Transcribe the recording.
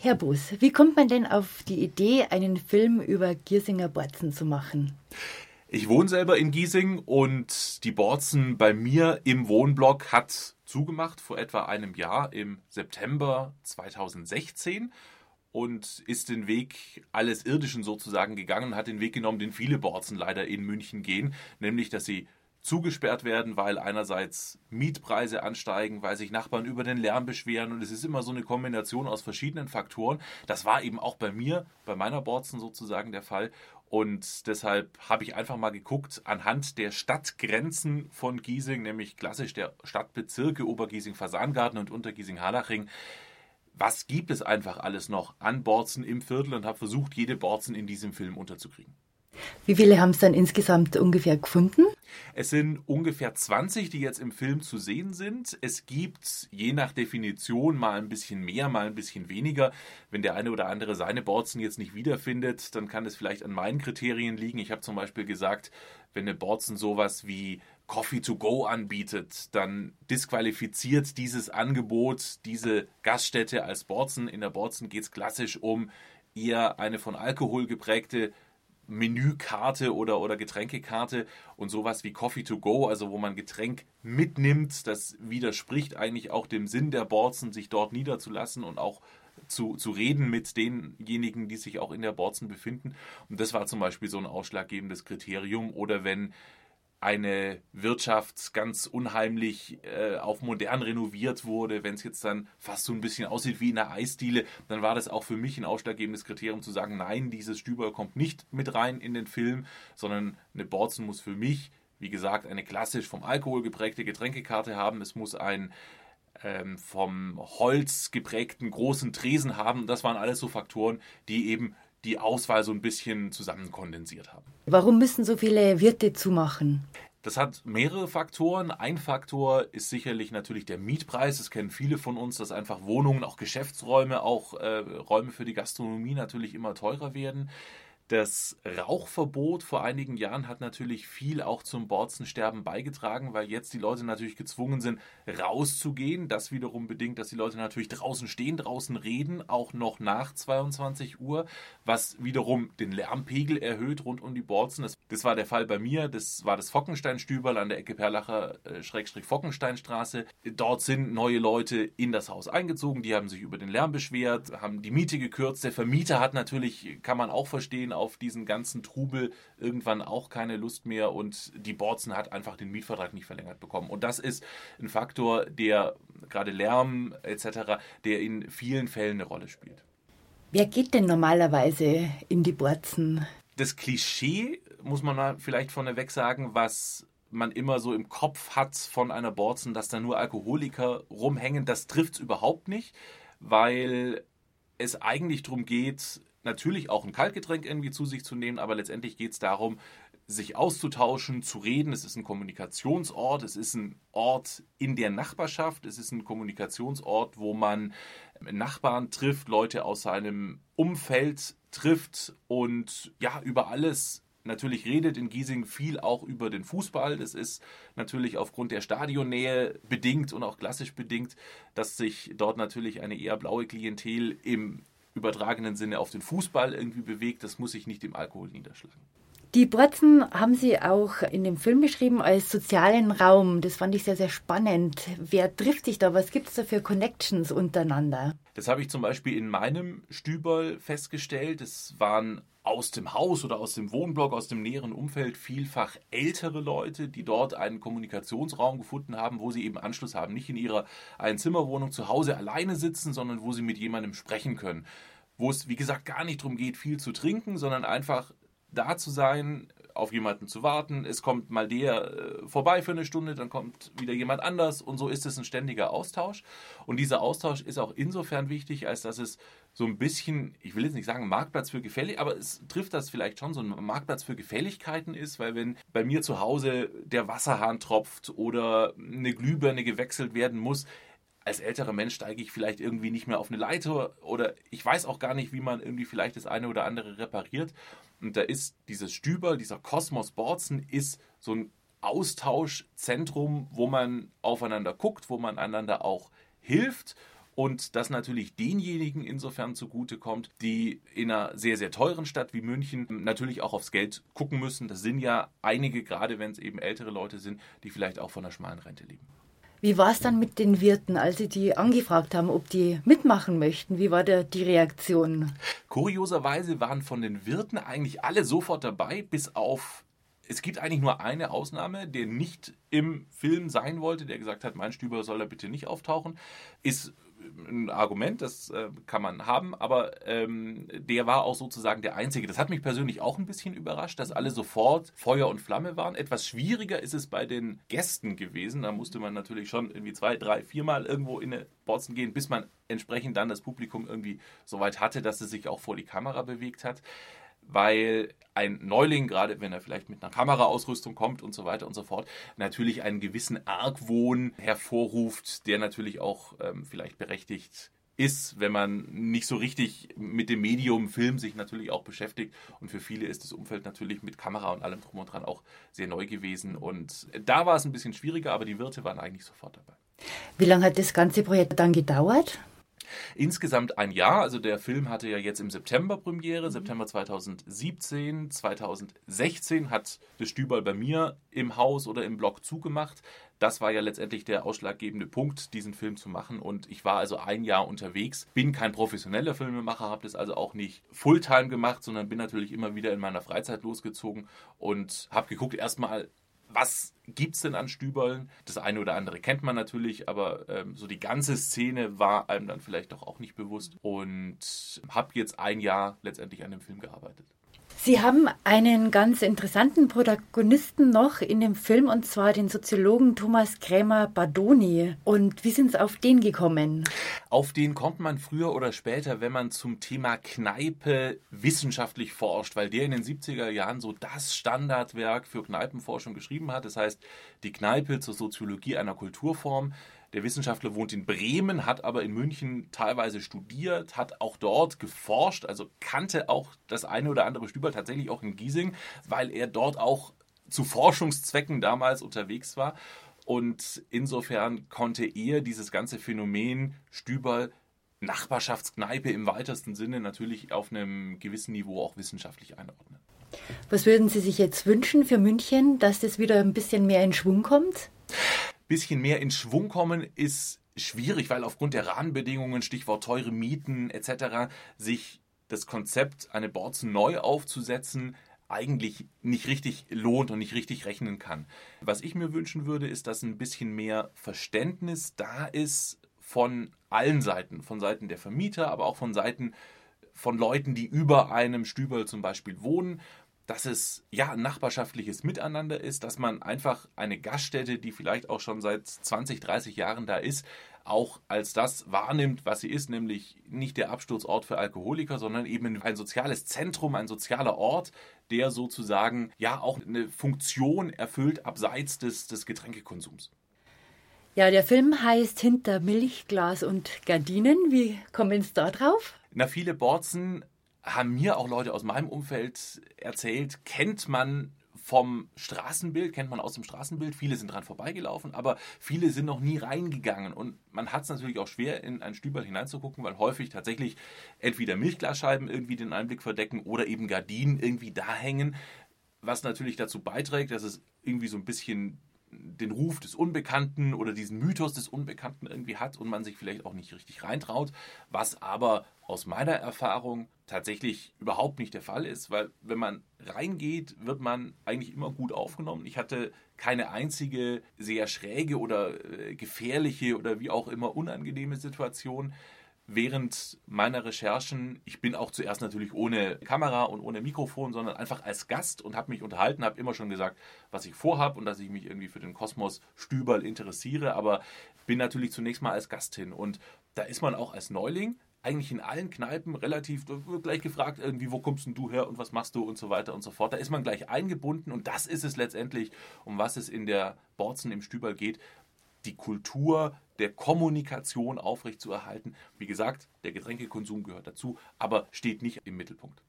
Herr Bus, wie kommt man denn auf die Idee, einen Film über Giersinger Borzen zu machen? Ich wohne selber in Giesing und die Borzen bei mir im Wohnblock hat zugemacht vor etwa einem Jahr im September 2016 und ist den Weg alles Irdischen sozusagen gegangen, hat den Weg genommen, den viele Borzen leider in München gehen, nämlich dass sie zugesperrt werden, weil einerseits Mietpreise ansteigen, weil sich Nachbarn über den Lärm beschweren und es ist immer so eine Kombination aus verschiedenen Faktoren. Das war eben auch bei mir, bei meiner Borzen sozusagen der Fall und deshalb habe ich einfach mal geguckt anhand der Stadtgrenzen von Giesing, nämlich klassisch der Stadtbezirke Obergiesing, Fasangarten und Untergiesing, Harlaching. Was gibt es einfach alles noch an Borzen im Viertel und habe versucht, jede Borzen in diesem Film unterzukriegen. Wie viele haben es dann insgesamt ungefähr gefunden? Es sind ungefähr 20, die jetzt im Film zu sehen sind. Es gibt je nach Definition mal ein bisschen mehr, mal ein bisschen weniger. Wenn der eine oder andere seine Borzen jetzt nicht wiederfindet, dann kann es vielleicht an meinen Kriterien liegen. Ich habe zum Beispiel gesagt, wenn eine Borzen sowas wie Coffee to go anbietet, dann disqualifiziert dieses Angebot diese Gaststätte als Borzen. In der Borzen geht es klassisch um eher eine von Alkohol geprägte Menükarte oder, oder Getränkekarte und sowas wie Coffee to go, also wo man Getränk mitnimmt, das widerspricht eigentlich auch dem Sinn der Borzen, sich dort niederzulassen und auch zu, zu reden mit denjenigen, die sich auch in der Borzen befinden. Und das war zum Beispiel so ein ausschlaggebendes Kriterium. Oder wenn eine Wirtschaft ganz unheimlich äh, auf modern renoviert wurde, wenn es jetzt dann fast so ein bisschen aussieht wie in einer Eisdiele, dann war das auch für mich ein ausschlaggebendes Kriterium zu sagen, nein, dieses Stüber kommt nicht mit rein in den Film, sondern eine Borzen muss für mich, wie gesagt, eine klassisch vom Alkohol geprägte Getränkekarte haben. Es muss ein ähm, vom Holz geprägten großen Tresen haben. Das waren alles so Faktoren, die eben die Auswahl so ein bisschen zusammenkondensiert haben. Warum müssen so viele Wirte zumachen? Das hat mehrere Faktoren. Ein Faktor ist sicherlich natürlich der Mietpreis. Das kennen viele von uns, dass einfach Wohnungen, auch Geschäftsräume, auch äh, Räume für die Gastronomie natürlich immer teurer werden. Das Rauchverbot vor einigen Jahren hat natürlich viel auch zum Borzensterben beigetragen, weil jetzt die Leute natürlich gezwungen sind, rauszugehen. Das wiederum bedingt, dass die Leute natürlich draußen stehen, draußen reden, auch noch nach 22 Uhr, was wiederum den Lärmpegel erhöht rund um die Borzen. Das, das war der Fall bei mir. Das war das Fockensteinstüberl an der Ecke Perlacher äh. Dort sind neue Leute in das Haus eingezogen. Die haben sich über den Lärm beschwert, haben die Miete gekürzt. Der Vermieter hat natürlich, kann man auch verstehen, auf diesen ganzen Trubel irgendwann auch keine Lust mehr und die Borzen hat einfach den Mietvertrag nicht verlängert bekommen. Und das ist ein Faktor, der gerade Lärm etc., der in vielen Fällen eine Rolle spielt. Wer geht denn normalerweise in die Borzen? Das Klischee, muss man mal vielleicht vorneweg sagen, was man immer so im Kopf hat von einer Borzen, dass da nur Alkoholiker rumhängen, das trifft es überhaupt nicht, weil es eigentlich darum geht, natürlich auch ein Kaltgetränk irgendwie zu sich zu nehmen, aber letztendlich geht es darum, sich auszutauschen, zu reden. Es ist ein Kommunikationsort, es ist ein Ort in der Nachbarschaft, es ist ein Kommunikationsort, wo man Nachbarn trifft, Leute aus seinem Umfeld trifft und ja, über alles natürlich redet in Giesing viel auch über den Fußball. Das ist natürlich aufgrund der Stadionnähe bedingt und auch klassisch bedingt, dass sich dort natürlich eine eher blaue Klientel im übertragenen Sinne auf den Fußball irgendwie bewegt, das muss sich nicht im Alkohol niederschlagen. Die Borzen haben Sie auch in dem Film beschrieben als sozialen Raum. Das fand ich sehr, sehr spannend. Wer trifft sich da? Was gibt es da für Connections untereinander? Das habe ich zum Beispiel in meinem Stüberl festgestellt. Es waren aus dem Haus oder aus dem Wohnblock, aus dem näheren Umfeld vielfach ältere Leute, die dort einen Kommunikationsraum gefunden haben, wo sie eben Anschluss haben. Nicht in ihrer Einzimmerwohnung zu Hause alleine sitzen, sondern wo sie mit jemandem sprechen können. Wo es, wie gesagt, gar nicht darum geht, viel zu trinken, sondern einfach da zu sein, auf jemanden zu warten. Es kommt mal der äh, vorbei für eine Stunde, dann kommt wieder jemand anders und so ist es ein ständiger Austausch. Und dieser Austausch ist auch insofern wichtig, als dass es so ein bisschen, ich will jetzt nicht sagen Marktplatz für Gefälligkeiten, aber es trifft das vielleicht schon, so ein Marktplatz für Gefälligkeiten ist, weil wenn bei mir zu Hause der Wasserhahn tropft oder eine Glühbirne gewechselt werden muss, als älterer Mensch steige ich vielleicht irgendwie nicht mehr auf eine Leiter oder ich weiß auch gar nicht, wie man irgendwie vielleicht das eine oder andere repariert. Und da ist dieses Stüber, dieser Kosmos Borzen, ist so ein Austauschzentrum, wo man aufeinander guckt, wo man einander auch hilft und das natürlich denjenigen insofern zugutekommt, die in einer sehr, sehr teuren Stadt wie München natürlich auch aufs Geld gucken müssen. Das sind ja einige, gerade wenn es eben ältere Leute sind, die vielleicht auch von einer schmalen Rente leben. Wie war es dann mit den Wirten, als Sie die angefragt haben, ob die mitmachen möchten? Wie war der, die Reaktion? Kurioserweise waren von den Wirten eigentlich alle sofort dabei, bis auf es gibt eigentlich nur eine Ausnahme, der nicht im Film sein wollte, der gesagt hat, mein Stüber soll da bitte nicht auftauchen. Ist ein Argument, das äh, kann man haben, aber ähm, der war auch sozusagen der Einzige. Das hat mich persönlich auch ein bisschen überrascht, dass alle sofort Feuer und Flamme waren. Etwas schwieriger ist es bei den Gästen gewesen. Da musste man natürlich schon irgendwie zwei, drei, viermal irgendwo in eine Botzen gehen, bis man entsprechend dann das Publikum irgendwie so weit hatte, dass es sich auch vor die Kamera bewegt hat weil ein Neuling, gerade wenn er vielleicht mit einer Kameraausrüstung kommt und so weiter und so fort, natürlich einen gewissen Argwohn hervorruft, der natürlich auch ähm, vielleicht berechtigt ist, wenn man nicht so richtig mit dem Medium Film sich natürlich auch beschäftigt. Und für viele ist das Umfeld natürlich mit Kamera und allem drum und dran auch sehr neu gewesen. Und da war es ein bisschen schwieriger, aber die Wirte waren eigentlich sofort dabei. Wie lange hat das ganze Projekt dann gedauert? Insgesamt ein Jahr, also der Film hatte ja jetzt im September Premiere, mhm. September 2017, 2016 hat das Stüberl bei mir im Haus oder im Blog zugemacht. Das war ja letztendlich der ausschlaggebende Punkt, diesen Film zu machen. Und ich war also ein Jahr unterwegs, bin kein professioneller Filmemacher, habe das also auch nicht Fulltime gemacht, sondern bin natürlich immer wieder in meiner Freizeit losgezogen und habe geguckt, erstmal, was gibt es denn an Stüberln? Das eine oder andere kennt man natürlich, aber ähm, so die ganze Szene war einem dann vielleicht doch auch nicht bewusst und habe jetzt ein Jahr letztendlich an dem Film gearbeitet. Sie haben einen ganz interessanten Protagonisten noch in dem Film und zwar den Soziologen Thomas Krämer Badoni. Und wie sind Sie auf den gekommen? Auf den kommt man früher oder später, wenn man zum Thema Kneipe wissenschaftlich forscht, weil der in den 70er Jahren so das Standardwerk für Kneipenforschung geschrieben hat. Das heißt, die Kneipe zur Soziologie einer Kulturform. Der Wissenschaftler wohnt in Bremen, hat aber in München teilweise studiert, hat auch dort geforscht, also kannte auch das eine oder andere Stüber tatsächlich auch in Giesing, weil er dort auch zu Forschungszwecken damals unterwegs war. Und insofern konnte er dieses ganze Phänomen Stüberl Nachbarschaftskneipe im weitesten Sinne natürlich auf einem gewissen Niveau auch wissenschaftlich einordnen. Was würden Sie sich jetzt wünschen für München, dass das wieder ein bisschen mehr in Schwung kommt? Bisschen mehr in Schwung kommen ist schwierig, weil aufgrund der Rahmenbedingungen, Stichwort teure Mieten etc., sich das Konzept, eine Borzen neu aufzusetzen, eigentlich nicht richtig lohnt und nicht richtig rechnen kann. Was ich mir wünschen würde, ist, dass ein bisschen mehr Verständnis da ist von allen Seiten, von Seiten der Vermieter, aber auch von Seiten von Leuten, die über einem Stüberl zum Beispiel wohnen, dass es ja ein nachbarschaftliches Miteinander ist, dass man einfach eine Gaststätte, die vielleicht auch schon seit 20, 30 Jahren da ist, auch als das wahrnimmt, was sie ist, nämlich nicht der Absturzort für Alkoholiker, sondern eben ein soziales Zentrum, ein sozialer Ort, der sozusagen ja auch eine Funktion erfüllt abseits des, des Getränkekonsums. Ja, der Film heißt Hinter Milchglas und Gardinen. Wie kommen Sie da drauf? Na, viele Borzen haben mir auch Leute aus meinem Umfeld erzählt, kennt man vom Straßenbild, kennt man aus dem Straßenbild. Viele sind dran vorbeigelaufen, aber viele sind noch nie reingegangen. Und man hat es natürlich auch schwer, in ein Stüberl hineinzugucken, weil häufig tatsächlich entweder Milchglasscheiben irgendwie den Einblick verdecken oder eben Gardinen irgendwie da hängen. Was natürlich dazu beiträgt, dass es irgendwie so ein bisschen den Ruf des Unbekannten oder diesen Mythos des Unbekannten irgendwie hat und man sich vielleicht auch nicht richtig reintraut, was aber aus meiner Erfahrung tatsächlich überhaupt nicht der Fall ist, weil wenn man reingeht, wird man eigentlich immer gut aufgenommen. Ich hatte keine einzige sehr schräge oder äh, gefährliche oder wie auch immer unangenehme Situation während meiner Recherchen, ich bin auch zuerst natürlich ohne Kamera und ohne Mikrofon, sondern einfach als Gast und habe mich unterhalten, habe immer schon gesagt, was ich vorhabe und dass ich mich irgendwie für den Kosmos Stüberl interessiere, aber bin natürlich zunächst mal als Gast hin und da ist man auch als Neuling eigentlich in allen Kneipen relativ gleich gefragt, irgendwie, wo kommst denn du her und was machst du und so weiter und so fort. Da ist man gleich eingebunden und das ist es letztendlich, um was es in der Borzen im Stüberl geht, die Kultur der Kommunikation aufrechtzuerhalten. Wie gesagt, der Getränkekonsum gehört dazu, aber steht nicht im Mittelpunkt.